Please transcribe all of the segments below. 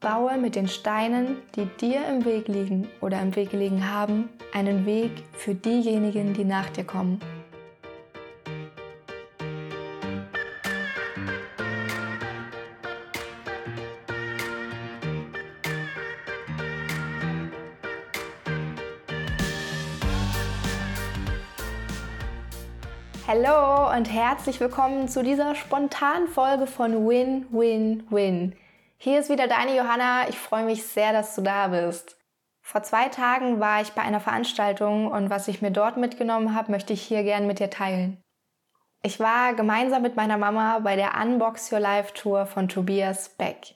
Baue mit den Steinen, die dir im Weg liegen oder im Weg gelegen haben, einen Weg für diejenigen, die nach dir kommen. Hallo und herzlich willkommen zu dieser spontanen Folge von Win, Win, Win. Hier ist wieder deine Johanna. Ich freue mich sehr, dass du da bist. Vor zwei Tagen war ich bei einer Veranstaltung und was ich mir dort mitgenommen habe, möchte ich hier gern mit dir teilen. Ich war gemeinsam mit meiner Mama bei der Unbox Your Life Tour von Tobias Beck.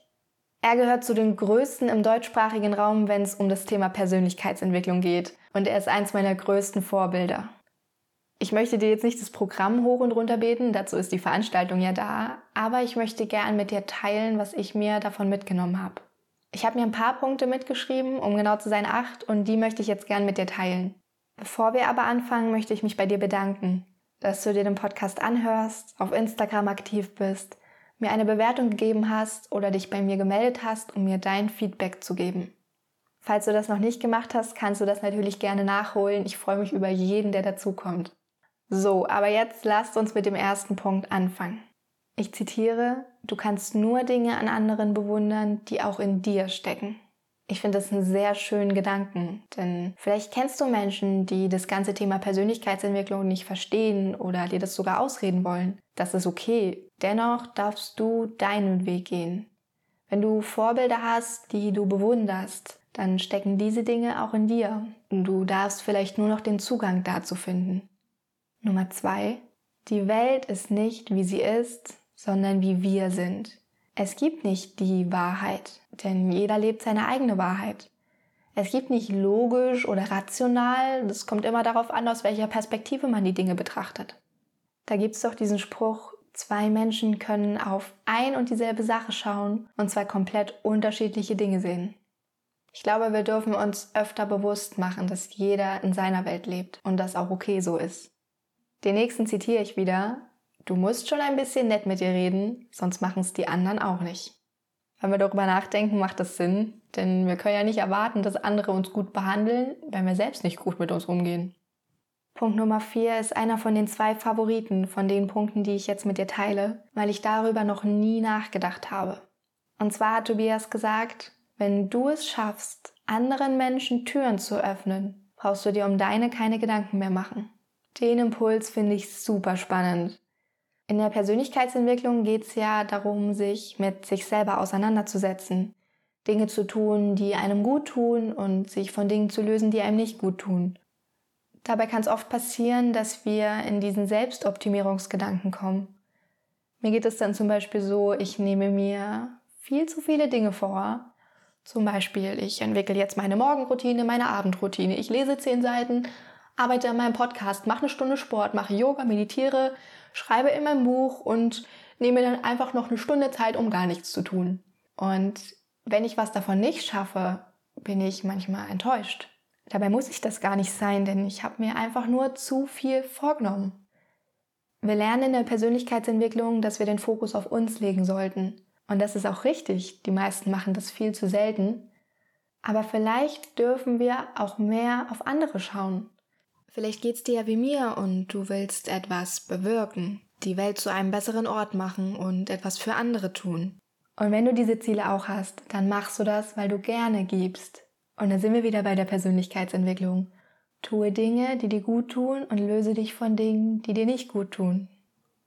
Er gehört zu den größten im deutschsprachigen Raum, wenn es um das Thema Persönlichkeitsentwicklung geht. Und er ist eins meiner größten Vorbilder. Ich möchte dir jetzt nicht das Programm hoch und runter beten, dazu ist die Veranstaltung ja da, aber ich möchte gern mit dir teilen, was ich mir davon mitgenommen habe. Ich habe mir ein paar Punkte mitgeschrieben, um genau zu sein acht, und die möchte ich jetzt gern mit dir teilen. Bevor wir aber anfangen, möchte ich mich bei dir bedanken, dass du dir den Podcast anhörst, auf Instagram aktiv bist, mir eine Bewertung gegeben hast oder dich bei mir gemeldet hast, um mir dein Feedback zu geben. Falls du das noch nicht gemacht hast, kannst du das natürlich gerne nachholen. Ich freue mich über jeden, der dazukommt. So, aber jetzt lasst uns mit dem ersten Punkt anfangen. Ich zitiere, du kannst nur Dinge an anderen bewundern, die auch in dir stecken. Ich finde das einen sehr schönen Gedanken, denn vielleicht kennst du Menschen, die das ganze Thema Persönlichkeitsentwicklung nicht verstehen oder dir das sogar ausreden wollen. Das ist okay. Dennoch darfst du deinen Weg gehen. Wenn du Vorbilder hast, die du bewunderst, dann stecken diese Dinge auch in dir du darfst vielleicht nur noch den Zugang dazu finden. Nummer zwei, die Welt ist nicht, wie sie ist, sondern wie wir sind. Es gibt nicht die Wahrheit, denn jeder lebt seine eigene Wahrheit. Es gibt nicht logisch oder rational, das kommt immer darauf an, aus welcher Perspektive man die Dinge betrachtet. Da gibt's doch diesen Spruch, zwei Menschen können auf ein und dieselbe Sache schauen und zwei komplett unterschiedliche Dinge sehen. Ich glaube, wir dürfen uns öfter bewusst machen, dass jeder in seiner Welt lebt und das auch okay so ist. Den nächsten zitiere ich wieder. Du musst schon ein bisschen nett mit dir reden, sonst machen es die anderen auch nicht. Wenn wir darüber nachdenken, macht das Sinn, denn wir können ja nicht erwarten, dass andere uns gut behandeln, wenn wir selbst nicht gut mit uns umgehen. Punkt Nummer vier ist einer von den zwei Favoriten von den Punkten, die ich jetzt mit dir teile, weil ich darüber noch nie nachgedacht habe. Und zwar hat Tobias gesagt, wenn du es schaffst, anderen Menschen Türen zu öffnen, brauchst du dir um deine keine Gedanken mehr machen. Den Impuls finde ich super spannend. In der Persönlichkeitsentwicklung geht es ja darum, sich mit sich selber auseinanderzusetzen, Dinge zu tun, die einem gut tun und sich von Dingen zu lösen, die einem nicht gut tun. Dabei kann es oft passieren, dass wir in diesen Selbstoptimierungsgedanken kommen. Mir geht es dann zum Beispiel so, ich nehme mir viel zu viele Dinge vor. Zum Beispiel, ich entwickle jetzt meine Morgenroutine, meine Abendroutine. Ich lese zehn Seiten arbeite an meinem Podcast, mache eine Stunde Sport, mache Yoga, meditiere, schreibe in meinem Buch und nehme dann einfach noch eine Stunde Zeit, um gar nichts zu tun. Und wenn ich was davon nicht schaffe, bin ich manchmal enttäuscht. Dabei muss ich das gar nicht sein, denn ich habe mir einfach nur zu viel vorgenommen. Wir lernen in der Persönlichkeitsentwicklung, dass wir den Fokus auf uns legen sollten. Und das ist auch richtig. Die meisten machen das viel zu selten. Aber vielleicht dürfen wir auch mehr auf andere schauen. Vielleicht geht's dir ja wie mir und du willst etwas bewirken, die Welt zu einem besseren Ort machen und etwas für andere tun. Und wenn du diese Ziele auch hast, dann machst du das, weil du gerne gibst. Und dann sind wir wieder bei der Persönlichkeitsentwicklung. Tue Dinge, die dir gut tun und löse dich von Dingen, die dir nicht gut tun.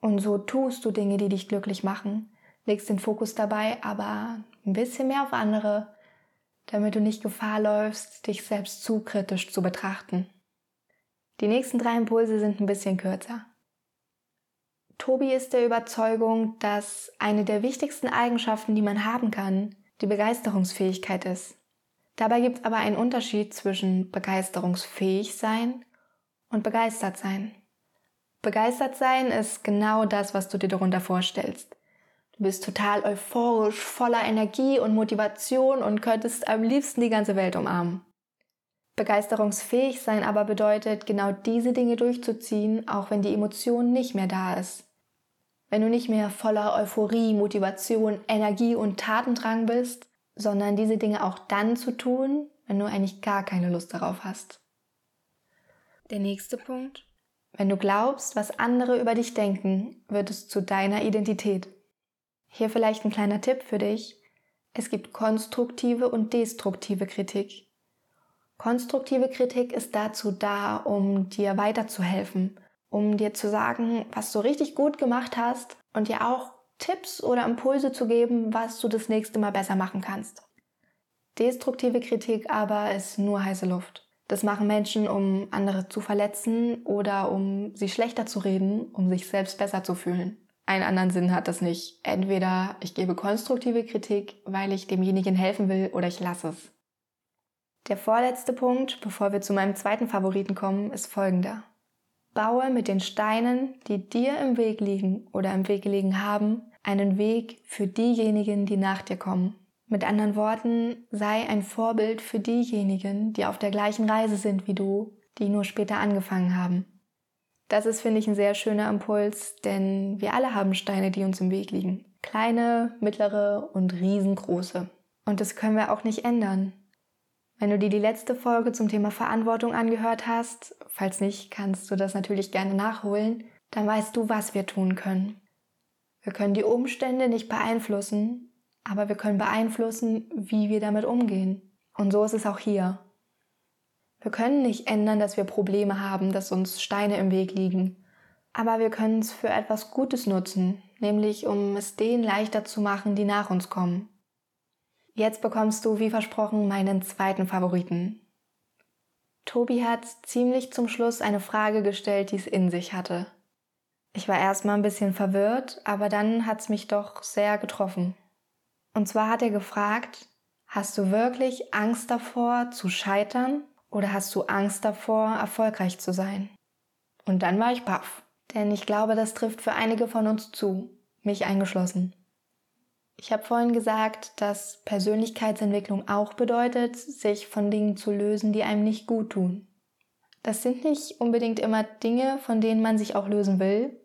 Und so tust du Dinge, die dich glücklich machen, legst den Fokus dabei aber ein bisschen mehr auf andere, damit du nicht Gefahr läufst, dich selbst zu kritisch zu betrachten. Die nächsten drei Impulse sind ein bisschen kürzer. Tobi ist der Überzeugung, dass eine der wichtigsten Eigenschaften, die man haben kann, die Begeisterungsfähigkeit ist. Dabei gibt es aber einen Unterschied zwischen begeisterungsfähig sein und begeistert sein. Begeistert sein ist genau das, was du dir darunter vorstellst. Du bist total euphorisch, voller Energie und Motivation und könntest am liebsten die ganze Welt umarmen. Begeisterungsfähig sein aber bedeutet, genau diese Dinge durchzuziehen, auch wenn die Emotion nicht mehr da ist. Wenn du nicht mehr voller Euphorie, Motivation, Energie und Tatendrang bist, sondern diese Dinge auch dann zu tun, wenn du eigentlich gar keine Lust darauf hast. Der nächste Punkt. Wenn du glaubst, was andere über dich denken, wird es zu deiner Identität. Hier vielleicht ein kleiner Tipp für dich. Es gibt konstruktive und destruktive Kritik. Konstruktive Kritik ist dazu da, um dir weiterzuhelfen, um dir zu sagen, was du richtig gut gemacht hast und dir auch Tipps oder Impulse zu geben, was du das nächste Mal besser machen kannst. Destruktive Kritik aber ist nur heiße Luft. Das machen Menschen, um andere zu verletzen oder um sie schlechter zu reden, um sich selbst besser zu fühlen. Einen anderen Sinn hat das nicht. Entweder ich gebe konstruktive Kritik, weil ich demjenigen helfen will, oder ich lasse es. Der vorletzte Punkt, bevor wir zu meinem zweiten Favoriten kommen, ist folgender. Baue mit den Steinen, die dir im Weg liegen oder im Weg gelegen haben, einen Weg für diejenigen, die nach dir kommen. Mit anderen Worten, sei ein Vorbild für diejenigen, die auf der gleichen Reise sind wie du, die nur später angefangen haben. Das ist, finde ich, ein sehr schöner Impuls, denn wir alle haben Steine, die uns im Weg liegen. Kleine, mittlere und riesengroße. Und das können wir auch nicht ändern. Wenn du dir die letzte Folge zum Thema Verantwortung angehört hast, falls nicht, kannst du das natürlich gerne nachholen, dann weißt du, was wir tun können. Wir können die Umstände nicht beeinflussen, aber wir können beeinflussen, wie wir damit umgehen. Und so ist es auch hier. Wir können nicht ändern, dass wir Probleme haben, dass uns Steine im Weg liegen. Aber wir können es für etwas Gutes nutzen, nämlich um es denen leichter zu machen, die nach uns kommen. Jetzt bekommst du, wie versprochen, meinen zweiten Favoriten. Tobi hat ziemlich zum Schluss eine Frage gestellt, die es in sich hatte. Ich war erstmal ein bisschen verwirrt, aber dann hat es mich doch sehr getroffen. Und zwar hat er gefragt, hast du wirklich Angst davor zu scheitern oder hast du Angst davor, erfolgreich zu sein? Und dann war ich baff, denn ich glaube, das trifft für einige von uns zu, mich eingeschlossen. Ich habe vorhin gesagt, dass Persönlichkeitsentwicklung auch bedeutet, sich von Dingen zu lösen, die einem nicht gut tun. Das sind nicht unbedingt immer Dinge, von denen man sich auch lösen will.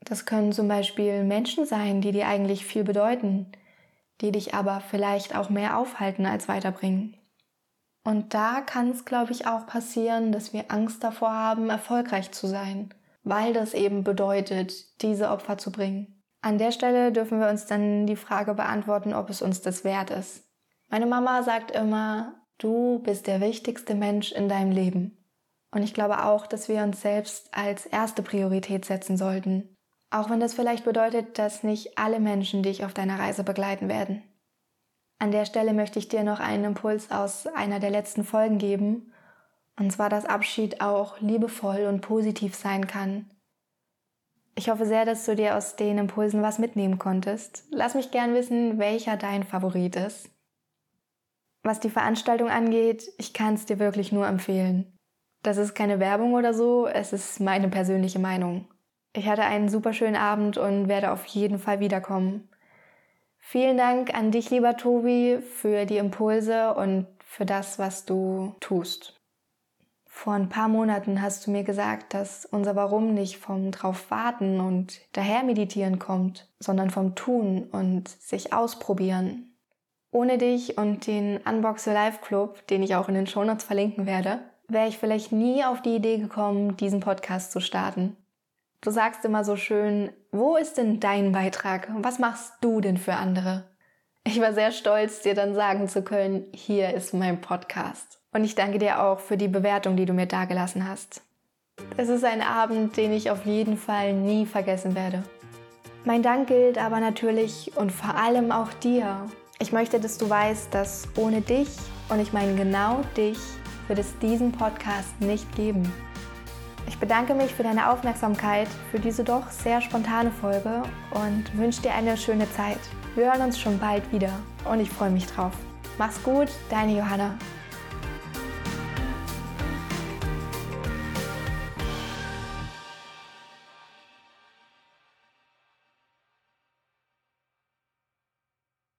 Das können zum Beispiel Menschen sein, die dir eigentlich viel bedeuten, die dich aber vielleicht auch mehr aufhalten als weiterbringen. Und da kann es, glaube ich, auch passieren, dass wir Angst davor haben, erfolgreich zu sein, weil das eben bedeutet, diese Opfer zu bringen. An der Stelle dürfen wir uns dann die Frage beantworten, ob es uns das wert ist. Meine Mama sagt immer, du bist der wichtigste Mensch in deinem Leben. Und ich glaube auch, dass wir uns selbst als erste Priorität setzen sollten auch wenn das vielleicht bedeutet, dass nicht alle Menschen dich auf deiner Reise begleiten werden. An der Stelle möchte ich dir noch einen Impuls aus einer der letzten Folgen geben, und zwar, dass Abschied auch liebevoll und positiv sein kann. Ich hoffe sehr, dass du dir aus den Impulsen was mitnehmen konntest. Lass mich gern wissen, welcher dein Favorit ist. Was die Veranstaltung angeht, ich kann es dir wirklich nur empfehlen. Das ist keine Werbung oder so, es ist meine persönliche Meinung. Ich hatte einen super schönen Abend und werde auf jeden Fall wiederkommen. Vielen Dank an dich, lieber Tobi, für die Impulse und für das, was du tust. Vor ein paar Monaten hast du mir gesagt, dass unser Warum nicht vom drauf warten und daher meditieren kommt, sondern vom Tun und sich ausprobieren. Ohne dich und den Unbox Your Life Club, den ich auch in den Shownotes verlinken werde, wäre ich vielleicht nie auf die Idee gekommen, diesen Podcast zu starten. Du sagst immer so schön, wo ist denn dein Beitrag? Was machst du denn für andere? Ich war sehr stolz, dir dann sagen zu können, hier ist mein Podcast. Und ich danke dir auch für die Bewertung, die du mir dagelassen hast. Es ist ein Abend, den ich auf jeden Fall nie vergessen werde. Mein Dank gilt aber natürlich und vor allem auch dir. Ich möchte, dass du weißt, dass ohne dich, und ich meine genau dich, wird es diesen Podcast nicht geben. Ich bedanke mich für deine Aufmerksamkeit für diese doch sehr spontane Folge und wünsche dir eine schöne Zeit. Wir hören uns schon bald wieder und ich freue mich drauf. Mach's gut, deine Johanna.